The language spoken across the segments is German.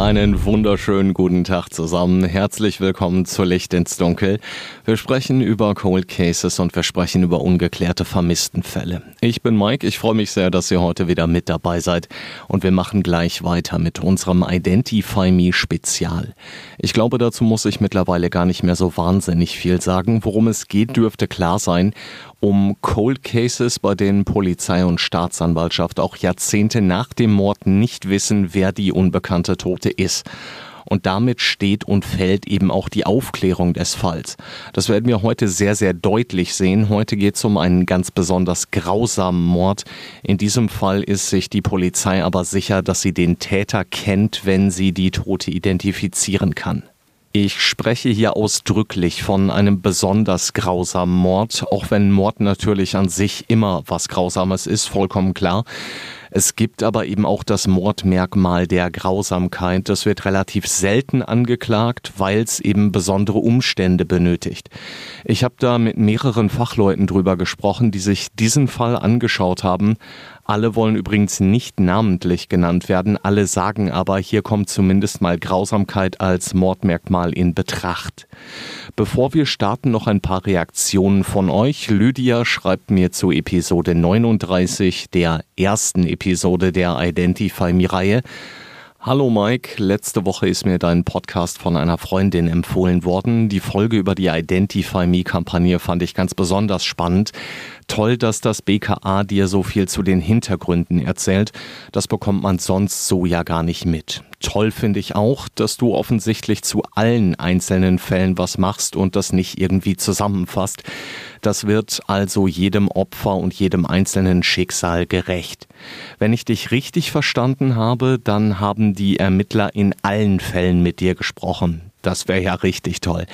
Einen wunderschönen guten Tag zusammen. Herzlich willkommen zu Licht ins Dunkel. Wir sprechen über Cold Cases und wir sprechen über ungeklärte Vermisstenfälle. Ich bin Mike. Ich freue mich sehr, dass ihr heute wieder mit dabei seid. Und wir machen gleich weiter mit unserem Identify Me Spezial. Ich glaube, dazu muss ich mittlerweile gar nicht mehr so wahnsinnig viel sagen. Worum es geht, dürfte klar sein um Cold Cases, bei denen Polizei und Staatsanwaltschaft auch Jahrzehnte nach dem Mord nicht wissen, wer die unbekannte Tote ist. Und damit steht und fällt eben auch die Aufklärung des Falls. Das werden wir heute sehr, sehr deutlich sehen. Heute geht es um einen ganz besonders grausamen Mord. In diesem Fall ist sich die Polizei aber sicher, dass sie den Täter kennt, wenn sie die Tote identifizieren kann. Ich spreche hier ausdrücklich von einem besonders grausamen Mord, auch wenn Mord natürlich an sich immer was Grausames ist, vollkommen klar. Es gibt aber eben auch das Mordmerkmal der Grausamkeit. Das wird relativ selten angeklagt, weil es eben besondere Umstände benötigt. Ich habe da mit mehreren Fachleuten drüber gesprochen, die sich diesen Fall angeschaut haben. Alle wollen übrigens nicht namentlich genannt werden, alle sagen aber, hier kommt zumindest mal Grausamkeit als Mordmerkmal in Betracht. Bevor wir starten, noch ein paar Reaktionen von euch. Lydia schreibt mir zu Episode 39 der ersten Episode der Identify Me-Reihe. Hallo Mike, letzte Woche ist mir dein Podcast von einer Freundin empfohlen worden. Die Folge über die Identify Me Kampagne fand ich ganz besonders spannend. Toll, dass das BKA dir so viel zu den Hintergründen erzählt. Das bekommt man sonst so ja gar nicht mit. Toll finde ich auch, dass du offensichtlich zu allen einzelnen Fällen was machst und das nicht irgendwie zusammenfasst. Das wird also jedem Opfer und jedem einzelnen Schicksal gerecht. Wenn ich dich richtig verstanden habe, dann haben die Ermittler in allen Fällen mit dir gesprochen. Das wäre ja richtig toll.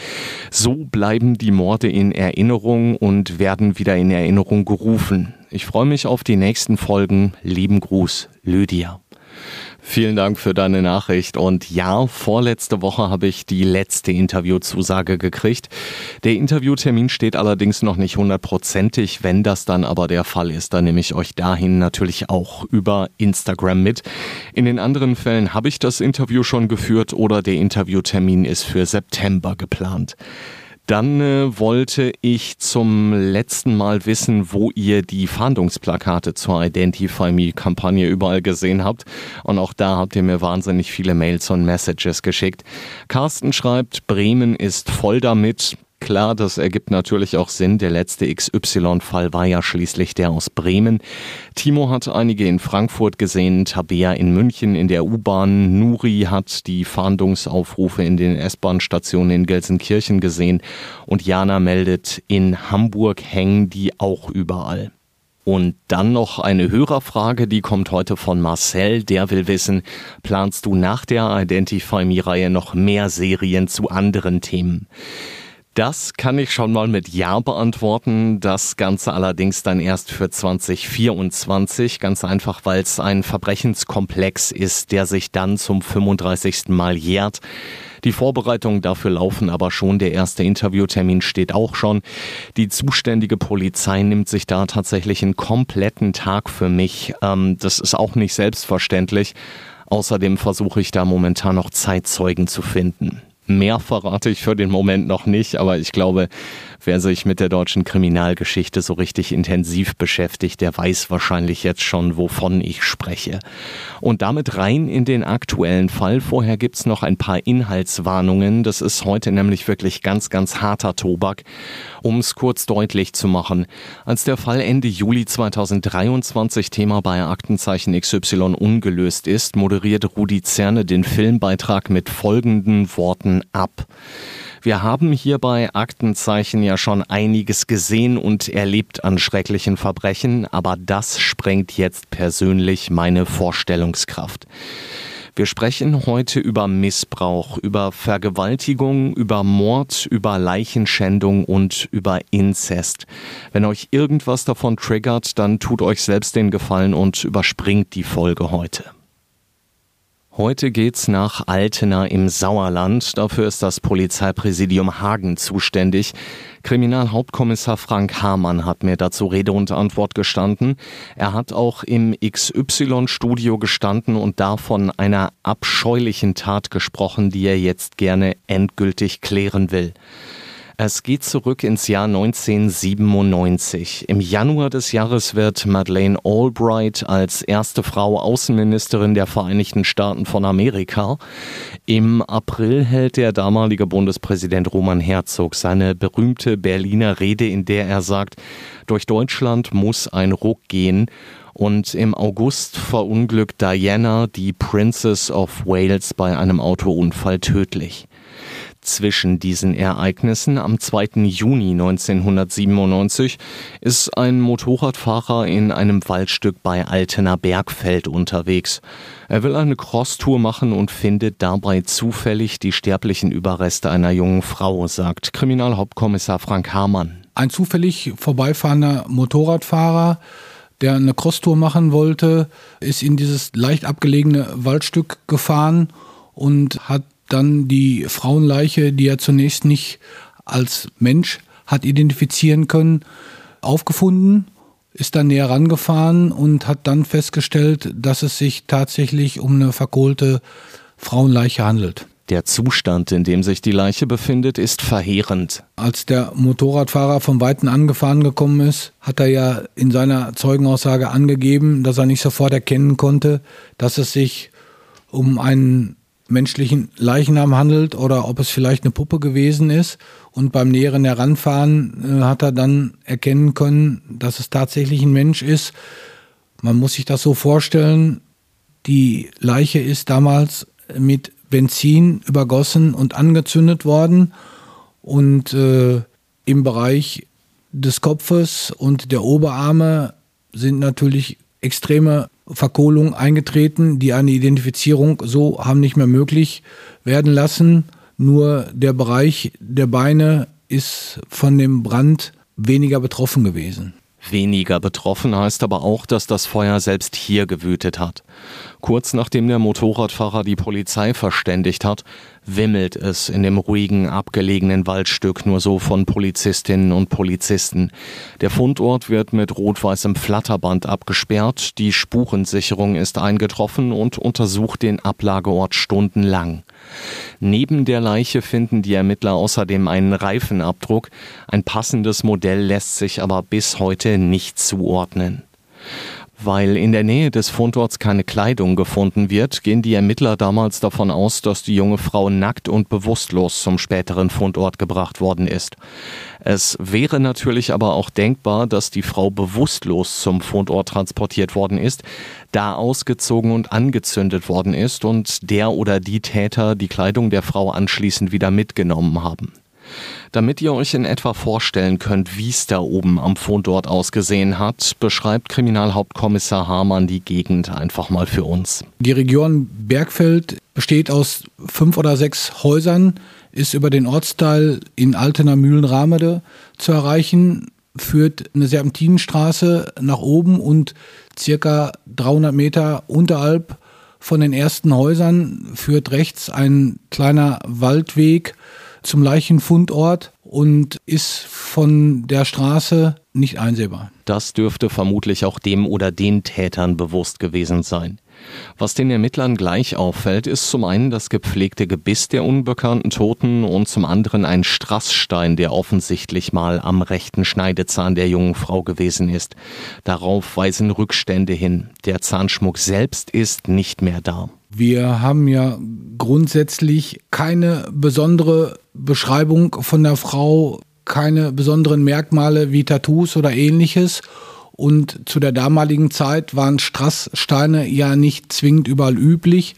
So bleiben die Morde in Erinnerung und werden wieder in Erinnerung gerufen. Ich freue mich auf die nächsten Folgen. Lieben Gruß, Lydia. Vielen Dank für deine Nachricht. Und ja, vorletzte Woche habe ich die letzte Interviewzusage gekriegt. Der Interviewtermin steht allerdings noch nicht hundertprozentig. Wenn das dann aber der Fall ist, dann nehme ich euch dahin natürlich auch über Instagram mit. In den anderen Fällen habe ich das Interview schon geführt oder der Interviewtermin ist für September geplant. Dann äh, wollte ich zum letzten Mal wissen, wo ihr die Fahndungsplakate zur Identify Me Kampagne überall gesehen habt. Und auch da habt ihr mir wahnsinnig viele Mails und Messages geschickt. Carsten schreibt, Bremen ist voll damit. Klar, das ergibt natürlich auch Sinn. Der letzte XY-Fall war ja schließlich der aus Bremen. Timo hat einige in Frankfurt gesehen, Tabea in München in der U-Bahn, Nuri hat die Fahndungsaufrufe in den S-Bahn-Stationen in Gelsenkirchen gesehen und Jana meldet, in Hamburg hängen die auch überall. Und dann noch eine Hörerfrage, die kommt heute von Marcel. Der will wissen, planst du nach der Identify Me-Reihe noch mehr Serien zu anderen Themen? Das kann ich schon mal mit Ja beantworten. Das Ganze allerdings dann erst für 2024. Ganz einfach, weil es ein Verbrechenskomplex ist, der sich dann zum 35. Mal jährt. Die Vorbereitungen dafür laufen aber schon. Der erste Interviewtermin steht auch schon. Die zuständige Polizei nimmt sich da tatsächlich einen kompletten Tag für mich. Ähm, das ist auch nicht selbstverständlich. Außerdem versuche ich da momentan noch Zeitzeugen zu finden. Mehr verrate ich für den Moment noch nicht, aber ich glaube, wer sich mit der deutschen Kriminalgeschichte so richtig intensiv beschäftigt, der weiß wahrscheinlich jetzt schon, wovon ich spreche. Und damit rein in den aktuellen Fall. Vorher gibt's noch ein paar Inhaltswarnungen. Das ist heute nämlich wirklich ganz, ganz harter Tobak. Um es kurz deutlich zu machen, als der Fall Ende Juli 2023 Thema bei Aktenzeichen XY ungelöst ist, moderiert Rudi Zerne den Filmbeitrag mit folgenden Worten ab. Wir haben hier bei Aktenzeichen ja schon einiges gesehen und erlebt an schrecklichen Verbrechen, aber das sprengt jetzt persönlich meine Vorstellungskraft. Wir sprechen heute über Missbrauch, über Vergewaltigung, über Mord, über Leichenschändung und über Inzest. Wenn euch irgendwas davon triggert, dann tut euch selbst den Gefallen und überspringt die Folge heute. Heute geht's nach Altena im Sauerland. Dafür ist das Polizeipräsidium Hagen zuständig. Kriminalhauptkommissar Frank Hamann hat mir dazu Rede und Antwort gestanden. Er hat auch im XY-Studio gestanden und davon einer abscheulichen Tat gesprochen, die er jetzt gerne endgültig klären will. Es geht zurück ins Jahr 1997. Im Januar des Jahres wird Madeleine Albright als erste Frau Außenministerin der Vereinigten Staaten von Amerika. Im April hält der damalige Bundespräsident Roman Herzog seine berühmte Berliner Rede, in der er sagt, durch Deutschland muss ein Ruck gehen. Und im August verunglückt Diana, die Princess of Wales, bei einem Autounfall tödlich zwischen diesen Ereignissen am 2. Juni 1997 ist ein Motorradfahrer in einem Waldstück bei Altena Bergfeld unterwegs. Er will eine Crosstour machen und findet dabei zufällig die sterblichen Überreste einer jungen Frau, sagt Kriminalhauptkommissar Frank Hamann. Ein zufällig vorbeifahrender Motorradfahrer der eine Crosstour machen wollte, ist in dieses leicht abgelegene Waldstück gefahren und hat dann die Frauenleiche, die er zunächst nicht als Mensch hat identifizieren können, aufgefunden, ist dann näher rangefahren und hat dann festgestellt, dass es sich tatsächlich um eine verkohlte Frauenleiche handelt. Der Zustand, in dem sich die Leiche befindet, ist verheerend. Als der Motorradfahrer vom Weiten angefahren gekommen ist, hat er ja in seiner Zeugenaussage angegeben, dass er nicht sofort erkennen konnte, dass es sich um einen menschlichen Leichnam handelt oder ob es vielleicht eine Puppe gewesen ist. Und beim näheren Heranfahren äh, hat er dann erkennen können, dass es tatsächlich ein Mensch ist. Man muss sich das so vorstellen, die Leiche ist damals mit Benzin übergossen und angezündet worden. Und äh, im Bereich des Kopfes und der Oberarme sind natürlich extreme Verkohlung eingetreten, die eine Identifizierung so haben nicht mehr möglich werden lassen. Nur der Bereich der Beine ist von dem Brand weniger betroffen gewesen. Weniger betroffen heißt aber auch, dass das Feuer selbst hier gewütet hat. Kurz nachdem der Motorradfahrer die Polizei verständigt hat, wimmelt es in dem ruhigen, abgelegenen Waldstück nur so von Polizistinnen und Polizisten. Der Fundort wird mit rot-weißem Flatterband abgesperrt, die Spurensicherung ist eingetroffen und untersucht den Ablageort stundenlang. Neben der Leiche finden die Ermittler außerdem einen Reifenabdruck. Ein passendes Modell lässt sich aber bis heute nicht zuordnen. Weil in der Nähe des Fundorts keine Kleidung gefunden wird, gehen die Ermittler damals davon aus, dass die junge Frau nackt und bewusstlos zum späteren Fundort gebracht worden ist. Es wäre natürlich aber auch denkbar, dass die Frau bewusstlos zum Fundort transportiert worden ist, da ausgezogen und angezündet worden ist und der oder die Täter die Kleidung der Frau anschließend wieder mitgenommen haben. Damit ihr euch in etwa vorstellen könnt, wie es da oben am Fundort ausgesehen hat, beschreibt Kriminalhauptkommissar Hamann die Gegend einfach mal für uns. Die Region Bergfeld besteht aus fünf oder sechs Häusern, ist über den Ortsteil in Altener Mühlenramede zu erreichen, führt eine Serpentinenstraße nach oben und circa 300 Meter unterhalb von den ersten Häusern führt rechts ein kleiner Waldweg zum Leichenfundort und ist von der Straße nicht einsehbar. Das dürfte vermutlich auch dem oder den Tätern bewusst gewesen sein. Was den Ermittlern gleich auffällt, ist zum einen das gepflegte Gebiss der unbekannten Toten und zum anderen ein Strassstein, der offensichtlich mal am rechten Schneidezahn der jungen Frau gewesen ist. Darauf weisen Rückstände hin. Der Zahnschmuck selbst ist nicht mehr da. Wir haben ja grundsätzlich keine besondere Beschreibung von der Frau, keine besonderen Merkmale wie Tattoos oder ähnliches. Und zu der damaligen Zeit waren Strasssteine ja nicht zwingend überall üblich.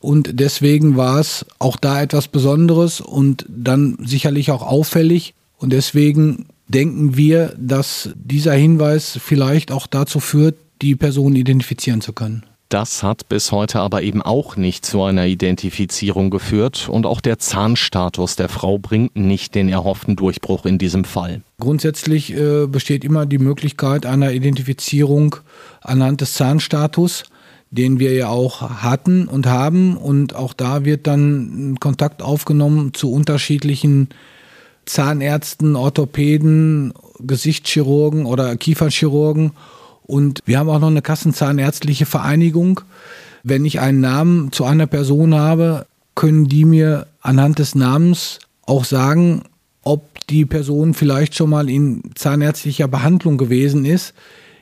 Und deswegen war es auch da etwas Besonderes und dann sicherlich auch auffällig. Und deswegen denken wir, dass dieser Hinweis vielleicht auch dazu führt, die Person identifizieren zu können. Das hat bis heute aber eben auch nicht zu einer Identifizierung geführt und auch der Zahnstatus der Frau bringt nicht den erhofften Durchbruch in diesem Fall. Grundsätzlich äh, besteht immer die Möglichkeit einer Identifizierung anhand des Zahnstatus, den wir ja auch hatten und haben und auch da wird dann Kontakt aufgenommen zu unterschiedlichen Zahnärzten, Orthopäden, Gesichtschirurgen oder Kieferchirurgen und wir haben auch noch eine Kassenzahnärztliche Vereinigung. Wenn ich einen Namen zu einer Person habe, können die mir anhand des Namens auch sagen, ob die Person vielleicht schon mal in zahnärztlicher Behandlung gewesen ist.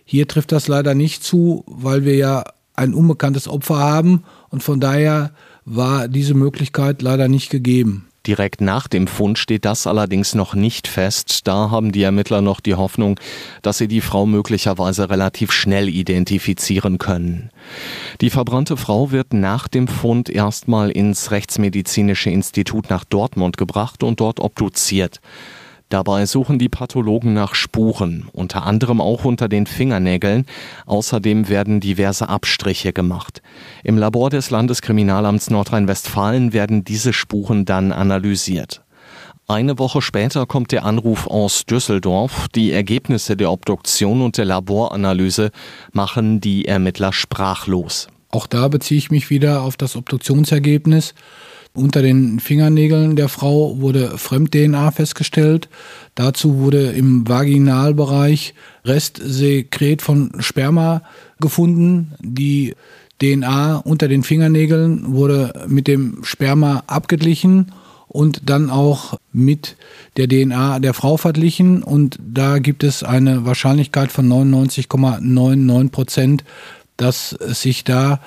Hier trifft das leider nicht zu, weil wir ja ein unbekanntes Opfer haben und von daher war diese Möglichkeit leider nicht gegeben. Direkt nach dem Fund steht das allerdings noch nicht fest. Da haben die Ermittler noch die Hoffnung, dass sie die Frau möglicherweise relativ schnell identifizieren können. Die verbrannte Frau wird nach dem Fund erstmal ins Rechtsmedizinische Institut nach Dortmund gebracht und dort obduziert. Dabei suchen die Pathologen nach Spuren, unter anderem auch unter den Fingernägeln. Außerdem werden diverse Abstriche gemacht. Im Labor des Landeskriminalamts Nordrhein-Westfalen werden diese Spuren dann analysiert. Eine Woche später kommt der Anruf aus Düsseldorf. Die Ergebnisse der Obduktion und der Laboranalyse machen die Ermittler sprachlos. Auch da beziehe ich mich wieder auf das Obduktionsergebnis. Unter den Fingernägeln der Frau wurde Fremd-DNA festgestellt. Dazu wurde im Vaginalbereich Restsekret von Sperma gefunden. Die DNA unter den Fingernägeln wurde mit dem Sperma abgeglichen und dann auch mit der DNA der Frau verglichen. Und da gibt es eine Wahrscheinlichkeit von 99,99 Prozent, dass es sich da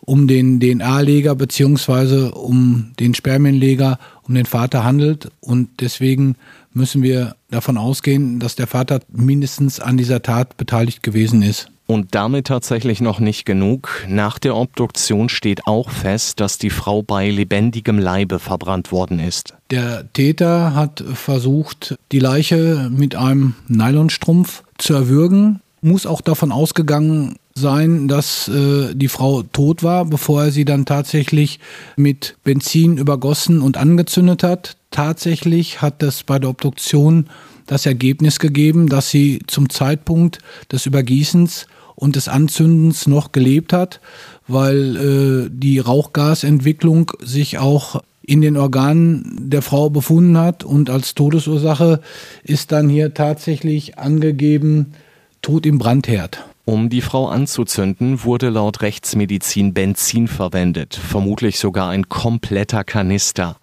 um den DNA-Leger beziehungsweise um den Spermienleger, um den Vater handelt. Und deswegen müssen wir davon ausgehen, dass der Vater mindestens an dieser Tat beteiligt gewesen ist. Und damit tatsächlich noch nicht genug. Nach der Obduktion steht auch fest, dass die Frau bei lebendigem Leibe verbrannt worden ist. Der Täter hat versucht, die Leiche mit einem Nylonstrumpf zu erwürgen. Muss auch davon ausgegangen sein, dass äh, die Frau tot war, bevor er sie dann tatsächlich mit Benzin übergossen und angezündet hat. Tatsächlich hat es bei der Obduktion das Ergebnis gegeben, dass sie zum Zeitpunkt des Übergießens und des Anzündens noch gelebt hat, weil äh, die Rauchgasentwicklung sich auch in den Organen der Frau befunden hat und als Todesursache ist dann hier tatsächlich angegeben Tod im Brandherd. Um die Frau anzuzünden, wurde laut Rechtsmedizin Benzin verwendet, vermutlich sogar ein kompletter Kanister.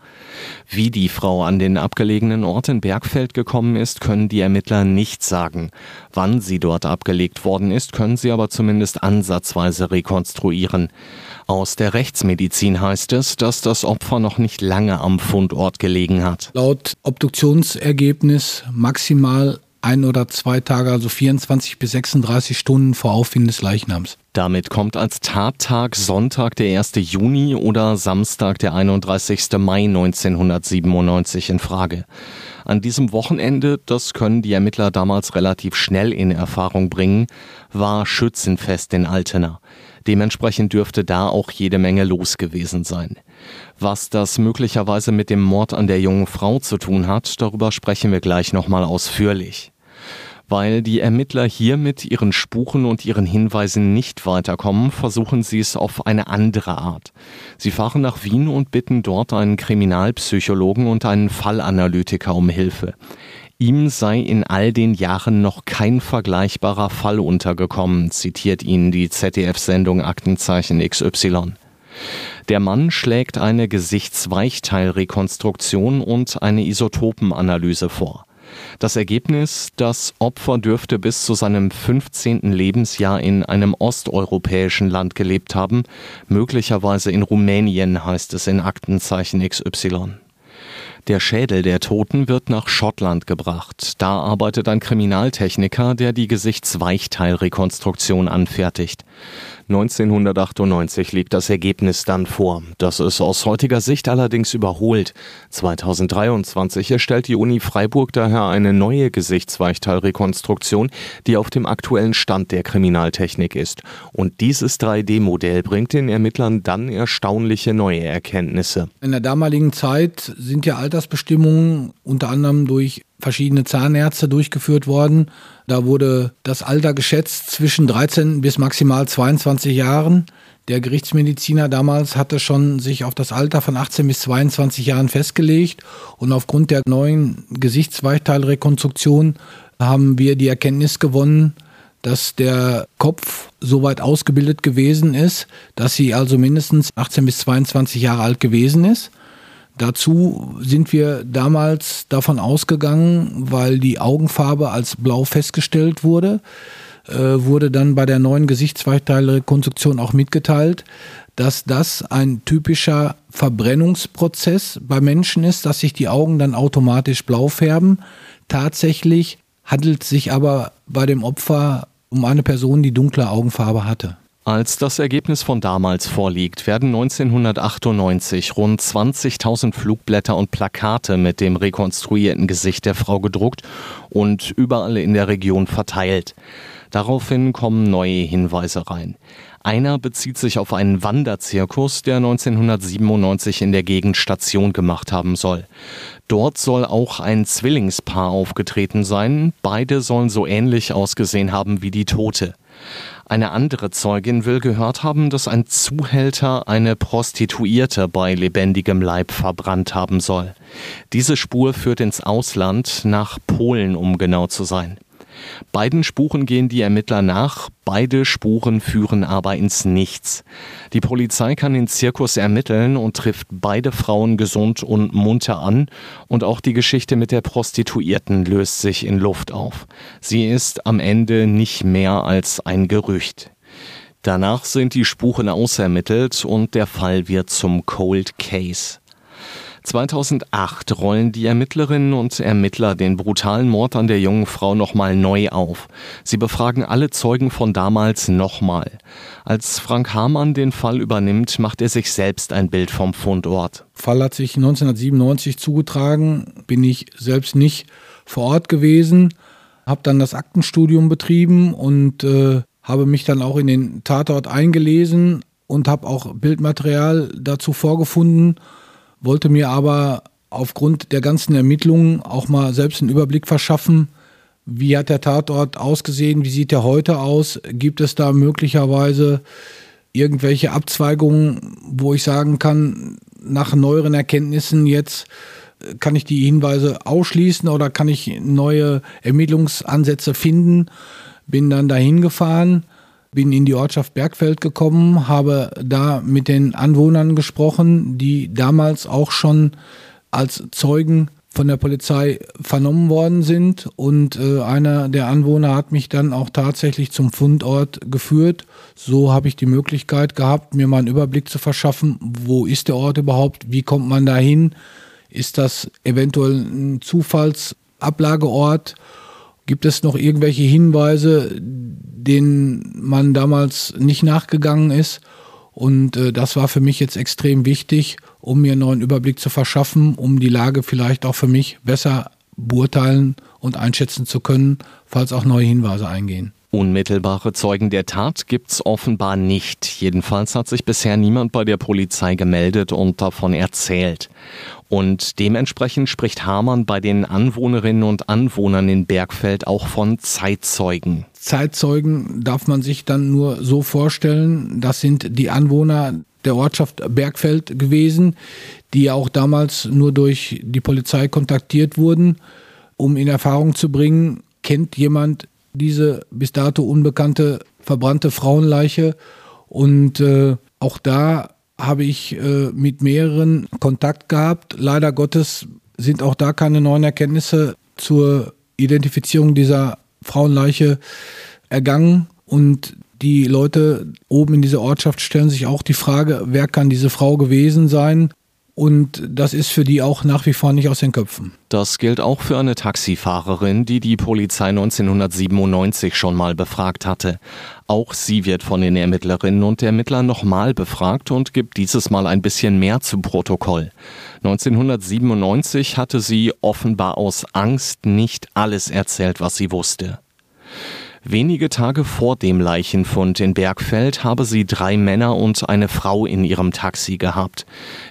Wie die Frau an den abgelegenen Ort in Bergfeld gekommen ist, können die Ermittler nicht sagen. Wann sie dort abgelegt worden ist, können sie aber zumindest ansatzweise rekonstruieren. Aus der Rechtsmedizin heißt es, dass das Opfer noch nicht lange am Fundort gelegen hat. Laut Obduktionsergebnis maximal ein oder zwei Tage, also 24 bis 36 Stunden vor Auffinden des Leichnams. Damit kommt als Tattag Sonntag der 1. Juni oder Samstag der 31. Mai 1997 in Frage. An diesem Wochenende, das können die Ermittler damals relativ schnell in Erfahrung bringen, war Schützenfest in Altena. Dementsprechend dürfte da auch jede Menge los gewesen sein. Was das möglicherweise mit dem Mord an der jungen Frau zu tun hat, darüber sprechen wir gleich nochmal ausführlich weil die Ermittler hier mit ihren Spuren und ihren Hinweisen nicht weiterkommen, versuchen sie es auf eine andere Art. Sie fahren nach Wien und bitten dort einen Kriminalpsychologen und einen Fallanalytiker um Hilfe. Ihm sei in all den Jahren noch kein vergleichbarer Fall untergekommen, zitiert ihn die ZDF-Sendung Aktenzeichen XY. Der Mann schlägt eine Gesichtsweichteilrekonstruktion und eine Isotopenanalyse vor. Das Ergebnis, das Opfer dürfte bis zu seinem 15. Lebensjahr in einem osteuropäischen Land gelebt haben, möglicherweise in Rumänien, heißt es in Aktenzeichen XY. Der Schädel der Toten wird nach Schottland gebracht. Da arbeitet ein Kriminaltechniker, der die Gesichtsweichteilrekonstruktion anfertigt. 1998 liegt das Ergebnis dann vor. Das ist aus heutiger Sicht allerdings überholt. 2023 erstellt die Uni Freiburg daher eine neue Gesichtsweichteilrekonstruktion, die auf dem aktuellen Stand der Kriminaltechnik ist. Und dieses 3D-Modell bringt den Ermittlern dann erstaunliche neue Erkenntnisse. In der damaligen Zeit sind ja Altersbestimmungen unter anderem durch verschiedene Zahnärzte durchgeführt worden. Da wurde das Alter geschätzt zwischen 13 bis maximal 22 Jahren. Der Gerichtsmediziner damals hatte schon sich auf das Alter von 18 bis 22 Jahren festgelegt und aufgrund der neuen Gesichtsweichteilrekonstruktion haben wir die Erkenntnis gewonnen, dass der Kopf so weit ausgebildet gewesen ist, dass sie also mindestens 18 bis 22 Jahre alt gewesen ist. Dazu sind wir damals davon ausgegangen, weil die Augenfarbe als blau festgestellt wurde, äh, wurde dann bei der neuen Gesichtsweichteilrekonstruktion auch mitgeteilt, dass das ein typischer Verbrennungsprozess bei Menschen ist, dass sich die Augen dann automatisch blau färben. Tatsächlich handelt es sich aber bei dem Opfer um eine Person, die dunkle Augenfarbe hatte. Als das Ergebnis von damals vorliegt, werden 1998 rund 20.000 Flugblätter und Plakate mit dem rekonstruierten Gesicht der Frau gedruckt und überall in der Region verteilt. Daraufhin kommen neue Hinweise rein. Einer bezieht sich auf einen Wanderzirkus, der 1997 in der Gegend Station gemacht haben soll. Dort soll auch ein Zwillingspaar aufgetreten sein. Beide sollen so ähnlich ausgesehen haben wie die Tote. Eine andere Zeugin will gehört haben, dass ein Zuhälter eine Prostituierte bei lebendigem Leib verbrannt haben soll. Diese Spur führt ins Ausland, nach Polen, um genau zu sein. Beiden Spuren gehen die Ermittler nach, beide Spuren führen aber ins Nichts. Die Polizei kann den Zirkus ermitteln und trifft beide Frauen gesund und munter an und auch die Geschichte mit der Prostituierten löst sich in Luft auf. Sie ist am Ende nicht mehr als ein Gerücht. Danach sind die Spuren ausermittelt und der Fall wird zum Cold Case. 2008 rollen die Ermittlerinnen und Ermittler den brutalen Mord an der jungen Frau nochmal neu auf. Sie befragen alle Zeugen von damals nochmal. Als Frank Hamann den Fall übernimmt, macht er sich selbst ein Bild vom Fundort. Fall hat sich 1997 zugetragen, bin ich selbst nicht vor Ort gewesen, habe dann das Aktenstudium betrieben und äh, habe mich dann auch in den Tatort eingelesen und habe auch Bildmaterial dazu vorgefunden wollte mir aber aufgrund der ganzen Ermittlungen auch mal selbst einen Überblick verschaffen, wie hat der Tatort ausgesehen, wie sieht er heute aus, gibt es da möglicherweise irgendwelche Abzweigungen, wo ich sagen kann, nach neueren Erkenntnissen jetzt kann ich die Hinweise ausschließen oder kann ich neue Ermittlungsansätze finden. Bin dann dahin gefahren, bin in die Ortschaft Bergfeld gekommen, habe da mit den Anwohnern gesprochen, die damals auch schon als Zeugen von der Polizei vernommen worden sind. Und äh, einer der Anwohner hat mich dann auch tatsächlich zum Fundort geführt. So habe ich die Möglichkeit gehabt, mir mal einen Überblick zu verschaffen, wo ist der Ort überhaupt, wie kommt man da hin, ist das eventuell ein Zufallsablageort, gibt es noch irgendwelche Hinweise, denen man damals nicht nachgegangen ist. Und äh, das war für mich jetzt extrem wichtig, um mir einen neuen Überblick zu verschaffen, um die Lage vielleicht auch für mich besser beurteilen und einschätzen zu können, falls auch neue Hinweise eingehen. Unmittelbare Zeugen der Tat gibt's offenbar nicht. Jedenfalls hat sich bisher niemand bei der Polizei gemeldet und davon erzählt. Und dementsprechend spricht Hamann bei den Anwohnerinnen und Anwohnern in Bergfeld auch von Zeitzeugen. Zeitzeugen darf man sich dann nur so vorstellen, das sind die Anwohner der Ortschaft Bergfeld gewesen, die auch damals nur durch die Polizei kontaktiert wurden, um in Erfahrung zu bringen, kennt jemand diese bis dato unbekannte verbrannte Frauenleiche. Und äh, auch da habe ich äh, mit mehreren Kontakt gehabt. Leider Gottes sind auch da keine neuen Erkenntnisse zur Identifizierung dieser Frauenleiche ergangen. Und die Leute oben in dieser Ortschaft stellen sich auch die Frage, wer kann diese Frau gewesen sein? Und das ist für die auch nach wie vor nicht aus den Köpfen. Das gilt auch für eine Taxifahrerin, die die Polizei 1997 schon mal befragt hatte. Auch sie wird von den Ermittlerinnen und Ermittlern nochmal befragt und gibt dieses Mal ein bisschen mehr zu Protokoll. 1997 hatte sie offenbar aus Angst nicht alles erzählt, was sie wusste. Wenige Tage vor dem Leichenfund in Bergfeld habe sie drei Männer und eine Frau in ihrem Taxi gehabt.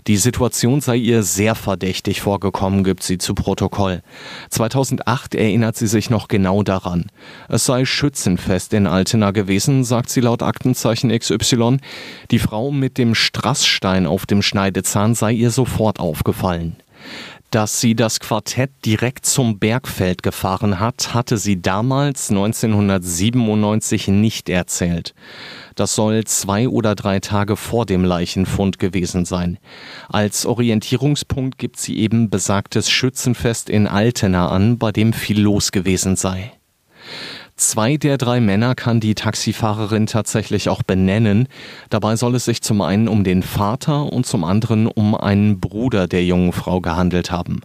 Die Situation sei ihr sehr verdächtig vorgekommen, gibt sie zu Protokoll. 2008 erinnert sie sich noch genau daran. Es sei Schützenfest in Altena gewesen, sagt sie laut Aktenzeichen XY. Die Frau mit dem Strassstein auf dem Schneidezahn sei ihr sofort aufgefallen. Dass sie das Quartett direkt zum Bergfeld gefahren hat, hatte sie damals 1997 nicht erzählt. Das soll zwei oder drei Tage vor dem Leichenfund gewesen sein. Als Orientierungspunkt gibt sie eben besagtes Schützenfest in Altena an, bei dem viel los gewesen sei. Zwei der drei Männer kann die Taxifahrerin tatsächlich auch benennen. Dabei soll es sich zum einen um den Vater und zum anderen um einen Bruder der jungen Frau gehandelt haben.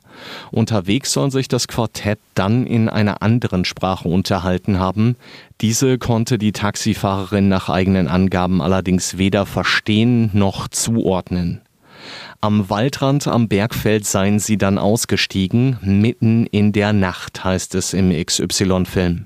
Unterwegs soll sich das Quartett dann in einer anderen Sprache unterhalten haben. Diese konnte die Taxifahrerin nach eigenen Angaben allerdings weder verstehen noch zuordnen. Am Waldrand am Bergfeld seien sie dann ausgestiegen, mitten in der Nacht heißt es im XY-Film.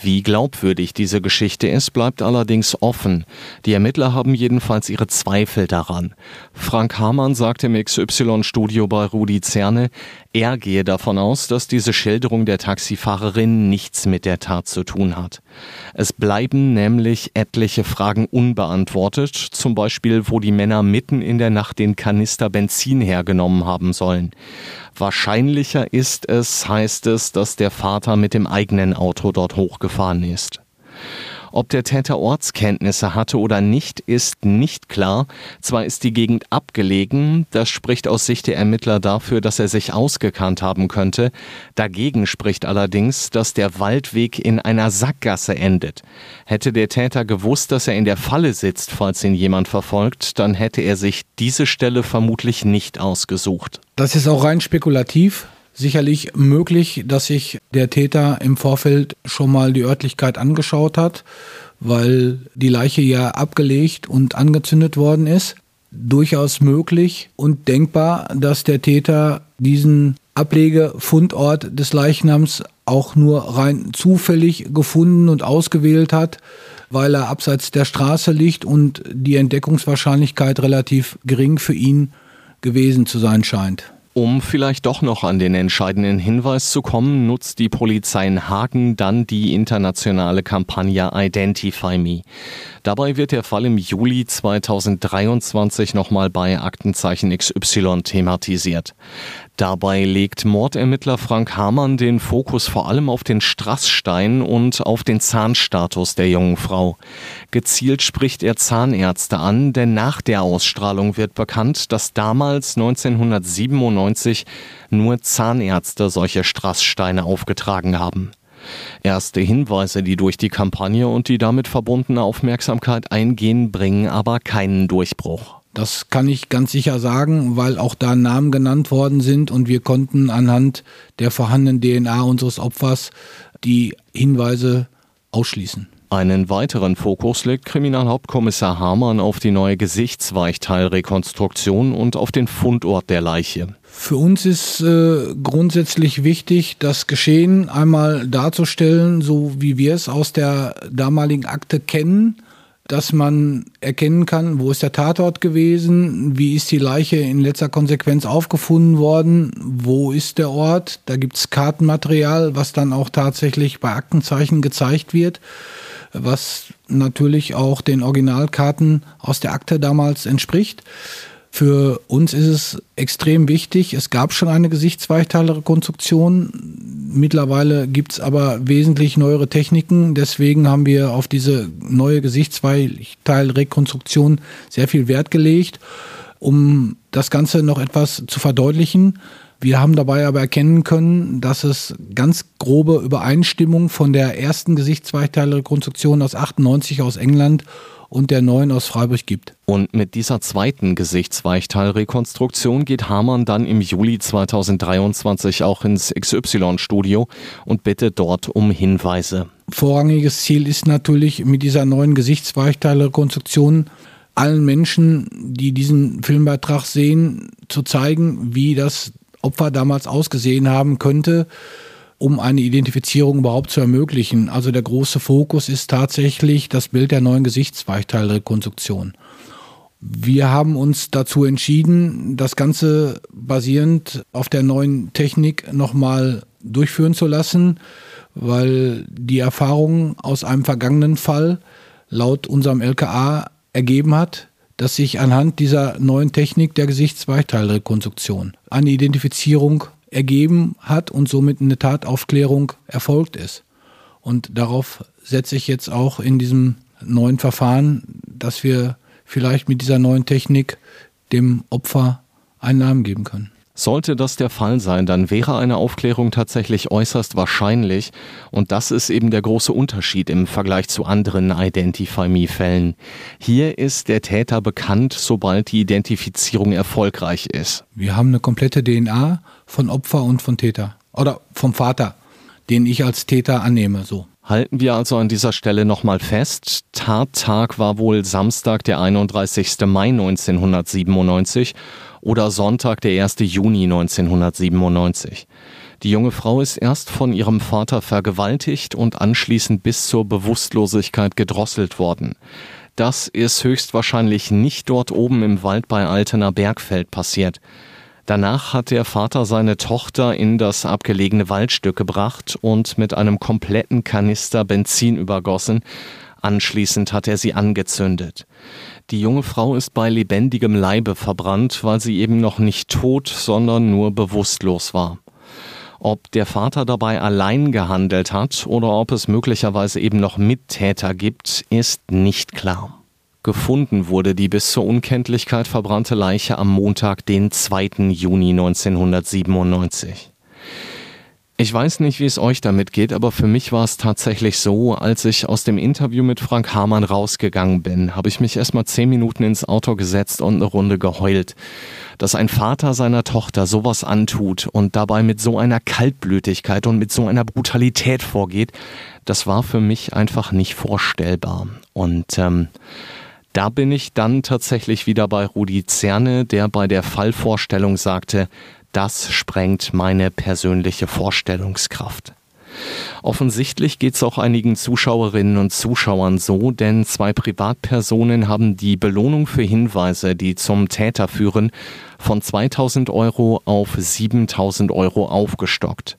Wie glaubwürdig diese Geschichte ist, bleibt allerdings offen. Die Ermittler haben jedenfalls ihre Zweifel daran. Frank Hamann sagt im XY-Studio bei Rudi Zerne, er gehe davon aus, dass diese Schilderung der Taxifahrerin nichts mit der Tat zu tun hat. Es bleiben nämlich etliche Fragen unbeantwortet, zum Beispiel, wo die Männer mitten in der Nacht den Kanister Benzin hergenommen haben sollen. Wahrscheinlicher ist es, heißt es, dass der Vater mit dem eigenen Auto dort hochgefahren ist. Ob der Täter Ortskenntnisse hatte oder nicht, ist nicht klar. Zwar ist die Gegend abgelegen, das spricht aus Sicht der Ermittler dafür, dass er sich ausgekannt haben könnte. Dagegen spricht allerdings, dass der Waldweg in einer Sackgasse endet. Hätte der Täter gewusst, dass er in der Falle sitzt, falls ihn jemand verfolgt, dann hätte er sich diese Stelle vermutlich nicht ausgesucht. Das ist auch rein spekulativ sicherlich möglich, dass sich der Täter im Vorfeld schon mal die Örtlichkeit angeschaut hat, weil die Leiche ja abgelegt und angezündet worden ist. Durchaus möglich und denkbar, dass der Täter diesen Ablegefundort des Leichnams auch nur rein zufällig gefunden und ausgewählt hat, weil er abseits der Straße liegt und die Entdeckungswahrscheinlichkeit relativ gering für ihn gewesen zu sein scheint. Um vielleicht doch noch an den entscheidenden Hinweis zu kommen, nutzt die Polizei in Hagen dann die internationale Kampagne Identify Me. Dabei wird der Fall im Juli 2023 nochmal bei Aktenzeichen XY thematisiert. Dabei legt Mordermittler Frank Hamann den Fokus vor allem auf den Strassstein und auf den Zahnstatus der jungen Frau. Gezielt spricht er Zahnärzte an, denn nach der Ausstrahlung wird bekannt, dass damals 1997 nur Zahnärzte solche Strasssteine aufgetragen haben. Erste Hinweise, die durch die Kampagne und die damit verbundene Aufmerksamkeit eingehen, bringen aber keinen Durchbruch. Das kann ich ganz sicher sagen, weil auch da Namen genannt worden sind und wir konnten anhand der vorhandenen DNA unseres Opfers die Hinweise ausschließen. Einen weiteren Fokus legt Kriminalhauptkommissar Hamann auf die neue Gesichtsweichteilrekonstruktion und auf den Fundort der Leiche. Für uns ist äh, grundsätzlich wichtig, das Geschehen einmal darzustellen, so wie wir es aus der damaligen Akte kennen dass man erkennen kann, wo ist der Tatort gewesen, wie ist die Leiche in letzter Konsequenz aufgefunden worden, wo ist der Ort. Da gibt es Kartenmaterial, was dann auch tatsächlich bei Aktenzeichen gezeigt wird, was natürlich auch den Originalkarten aus der Akte damals entspricht. Für uns ist es extrem wichtig. Es gab schon eine Gesichtsweichteilrekonstruktion. Mittlerweile gibt es aber wesentlich neuere Techniken. Deswegen haben wir auf diese neue Gesichtsweichteilrekonstruktion sehr viel Wert gelegt, um das Ganze noch etwas zu verdeutlichen. Wir haben dabei aber erkennen können, dass es ganz grobe Übereinstimmung von der ersten Gesichtsweichteilrekonstruktion aus 98 aus England und der neuen aus Freiburg gibt. Und mit dieser zweiten Gesichtsweichteilrekonstruktion geht Hamann dann im Juli 2023 auch ins XY-Studio und bittet dort um Hinweise. Vorrangiges Ziel ist natürlich mit dieser neuen Gesichtsweichteilrekonstruktion allen Menschen, die diesen Filmbeitrag sehen, zu zeigen, wie das Opfer damals ausgesehen haben könnte, um eine Identifizierung überhaupt zu ermöglichen. Also der große Fokus ist tatsächlich das Bild der neuen Gesichtsweichteilrekonstruktion. Wir haben uns dazu entschieden, das Ganze basierend auf der neuen Technik nochmal durchführen zu lassen, weil die Erfahrung aus einem vergangenen Fall laut unserem LKA ergeben hat, dass sich anhand dieser neuen Technik der Gesichtsweichteilrekonstruktion eine Identifizierung ergeben hat und somit eine Tataufklärung erfolgt ist. Und darauf setze ich jetzt auch in diesem neuen Verfahren, dass wir vielleicht mit dieser neuen Technik dem Opfer einen Namen geben können. Sollte das der Fall sein, dann wäre eine Aufklärung tatsächlich äußerst wahrscheinlich und das ist eben der große Unterschied im Vergleich zu anderen Identify Me-Fällen. Hier ist der Täter bekannt, sobald die Identifizierung erfolgreich ist. Wir haben eine komplette DNA von Opfer und von Täter oder vom Vater, den ich als Täter annehme, so. Halten wir also an dieser Stelle nochmal fest, Tattag war wohl Samstag, der 31. Mai 1997 oder Sonntag, der 1. Juni 1997. Die junge Frau ist erst von ihrem Vater vergewaltigt und anschließend bis zur Bewusstlosigkeit gedrosselt worden. Das ist höchstwahrscheinlich nicht dort oben im Wald bei Altener Bergfeld passiert. Danach hat der Vater seine Tochter in das abgelegene Waldstück gebracht und mit einem kompletten Kanister Benzin übergossen. Anschließend hat er sie angezündet. Die junge Frau ist bei lebendigem Leibe verbrannt, weil sie eben noch nicht tot, sondern nur bewusstlos war. Ob der Vater dabei allein gehandelt hat oder ob es möglicherweise eben noch Mittäter gibt, ist nicht klar. Gefunden wurde die bis zur Unkenntlichkeit verbrannte Leiche am Montag, den 2. Juni 1997. Ich weiß nicht, wie es euch damit geht, aber für mich war es tatsächlich so, als ich aus dem Interview mit Frank Hamann rausgegangen bin, habe ich mich erstmal zehn Minuten ins Auto gesetzt und eine Runde geheult. Dass ein Vater seiner Tochter sowas antut und dabei mit so einer Kaltblütigkeit und mit so einer Brutalität vorgeht, das war für mich einfach nicht vorstellbar. Und ähm, da bin ich dann tatsächlich wieder bei Rudi Zerne, der bei der Fallvorstellung sagte, das sprengt meine persönliche Vorstellungskraft. Offensichtlich geht es auch einigen Zuschauerinnen und Zuschauern so, denn zwei Privatpersonen haben die Belohnung für Hinweise, die zum Täter führen, von 2000 Euro auf 7000 Euro aufgestockt.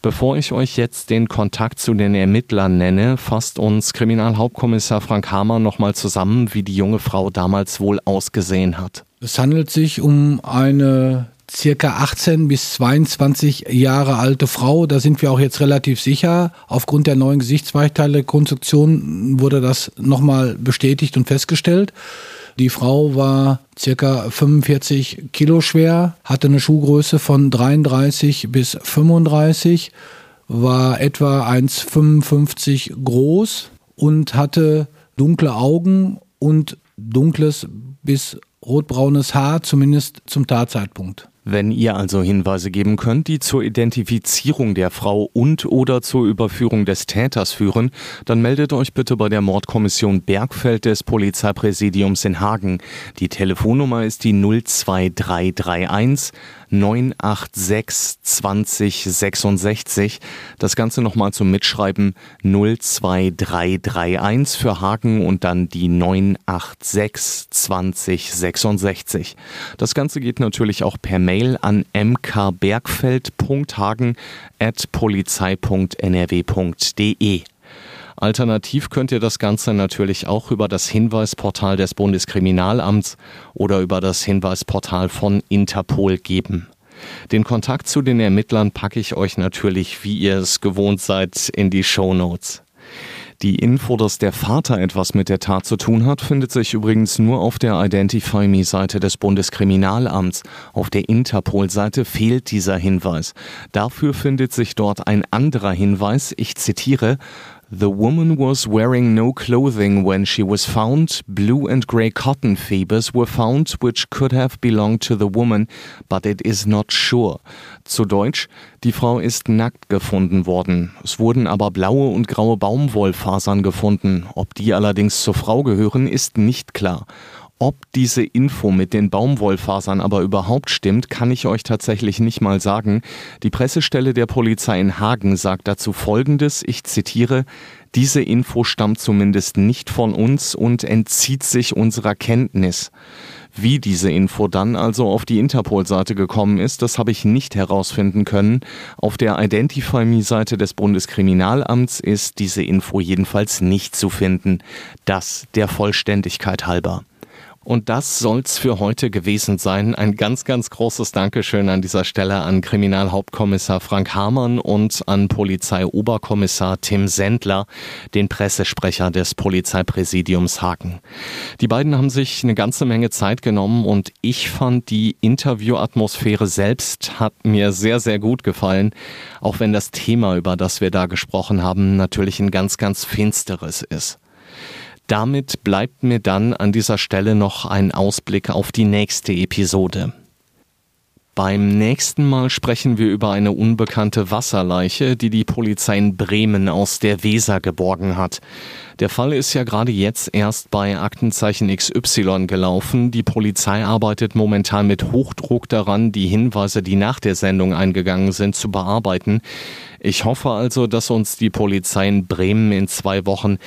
Bevor ich euch jetzt den Kontakt zu den Ermittlern nenne, fasst uns Kriminalhauptkommissar Frank Hamer nochmal zusammen, wie die junge Frau damals wohl ausgesehen hat. Es handelt sich um eine circa 18 bis 22 Jahre alte Frau. Da sind wir auch jetzt relativ sicher. Aufgrund der neuen Gesichtsweichteile-Konstruktion wurde das nochmal bestätigt und festgestellt. Die Frau war circa 45 Kilo schwer, hatte eine Schuhgröße von 33 bis 35, war etwa 1,55 groß und hatte dunkle Augen und dunkles bis rotbraunes Haar, zumindest zum Tatzeitpunkt. Wenn ihr also Hinweise geben könnt, die zur Identifizierung der Frau und oder zur Überführung des Täters führen, dann meldet euch bitte bei der Mordkommission Bergfeld des Polizeipräsidiums in Hagen. Die Telefonnummer ist die 02331 986 20 66. Das Ganze nochmal zum Mitschreiben 02331 für Hagen und dann die 986 20 66. Das Ganze geht natürlich auch per Mail an mkbergfeld.hagen.polizei.nrw.de. Alternativ könnt ihr das Ganze natürlich auch über das Hinweisportal des Bundeskriminalamts oder über das Hinweisportal von Interpol geben. Den Kontakt zu den Ermittlern packe ich euch natürlich, wie ihr es gewohnt seid, in die Show Notes. Die Info, dass der Vater etwas mit der Tat zu tun hat, findet sich übrigens nur auf der Identify Me-Seite des Bundeskriminalamts. Auf der Interpol-Seite fehlt dieser Hinweis. Dafür findet sich dort ein anderer Hinweis, ich zitiere, The woman was wearing no clothing when she was found. Blue and grey cotton fibers were found, which could have belonged to the woman, but it is not sure. Zu Deutsch, die Frau ist nackt gefunden worden. Es wurden aber blaue und graue Baumwollfasern gefunden. Ob die allerdings zur Frau gehören, ist nicht klar. Ob diese Info mit den Baumwollfasern aber überhaupt stimmt, kann ich euch tatsächlich nicht mal sagen. Die Pressestelle der Polizei in Hagen sagt dazu Folgendes, ich zitiere, diese Info stammt zumindest nicht von uns und entzieht sich unserer Kenntnis. Wie diese Info dann also auf die Interpol-Seite gekommen ist, das habe ich nicht herausfinden können. Auf der Identify Me-Seite des Bundeskriminalamts ist diese Info jedenfalls nicht zu finden. Das der Vollständigkeit halber. Und das soll's für heute gewesen sein. Ein ganz, ganz großes Dankeschön an dieser Stelle an Kriminalhauptkommissar Frank Hamann und an Polizeioberkommissar Tim Sendler, den Pressesprecher des Polizeipräsidiums Hagen. Die beiden haben sich eine ganze Menge Zeit genommen und ich fand die Interviewatmosphäre selbst hat mir sehr, sehr gut gefallen. Auch wenn das Thema, über das wir da gesprochen haben, natürlich ein ganz, ganz finsteres ist. Damit bleibt mir dann an dieser Stelle noch ein Ausblick auf die nächste Episode. Beim nächsten Mal sprechen wir über eine unbekannte Wasserleiche, die die Polizei in Bremen aus der Weser geborgen hat. Der Fall ist ja gerade jetzt erst bei Aktenzeichen XY gelaufen. Die Polizei arbeitet momentan mit Hochdruck daran, die Hinweise, die nach der Sendung eingegangen sind, zu bearbeiten. Ich hoffe also, dass uns die Polizei in Bremen in zwei Wochen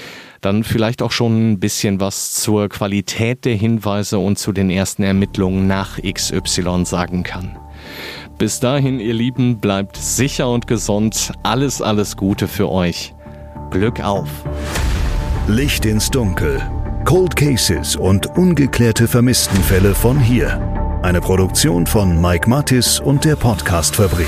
dann vielleicht auch schon ein bisschen was zur Qualität der Hinweise und zu den ersten Ermittlungen nach XY sagen kann. Bis dahin, ihr Lieben, bleibt sicher und gesund. Alles, alles Gute für euch. Glück auf. Licht ins Dunkel. Cold Cases und ungeklärte Vermisstenfälle von hier. Eine Produktion von Mike Mattis und der Podcastfabrik.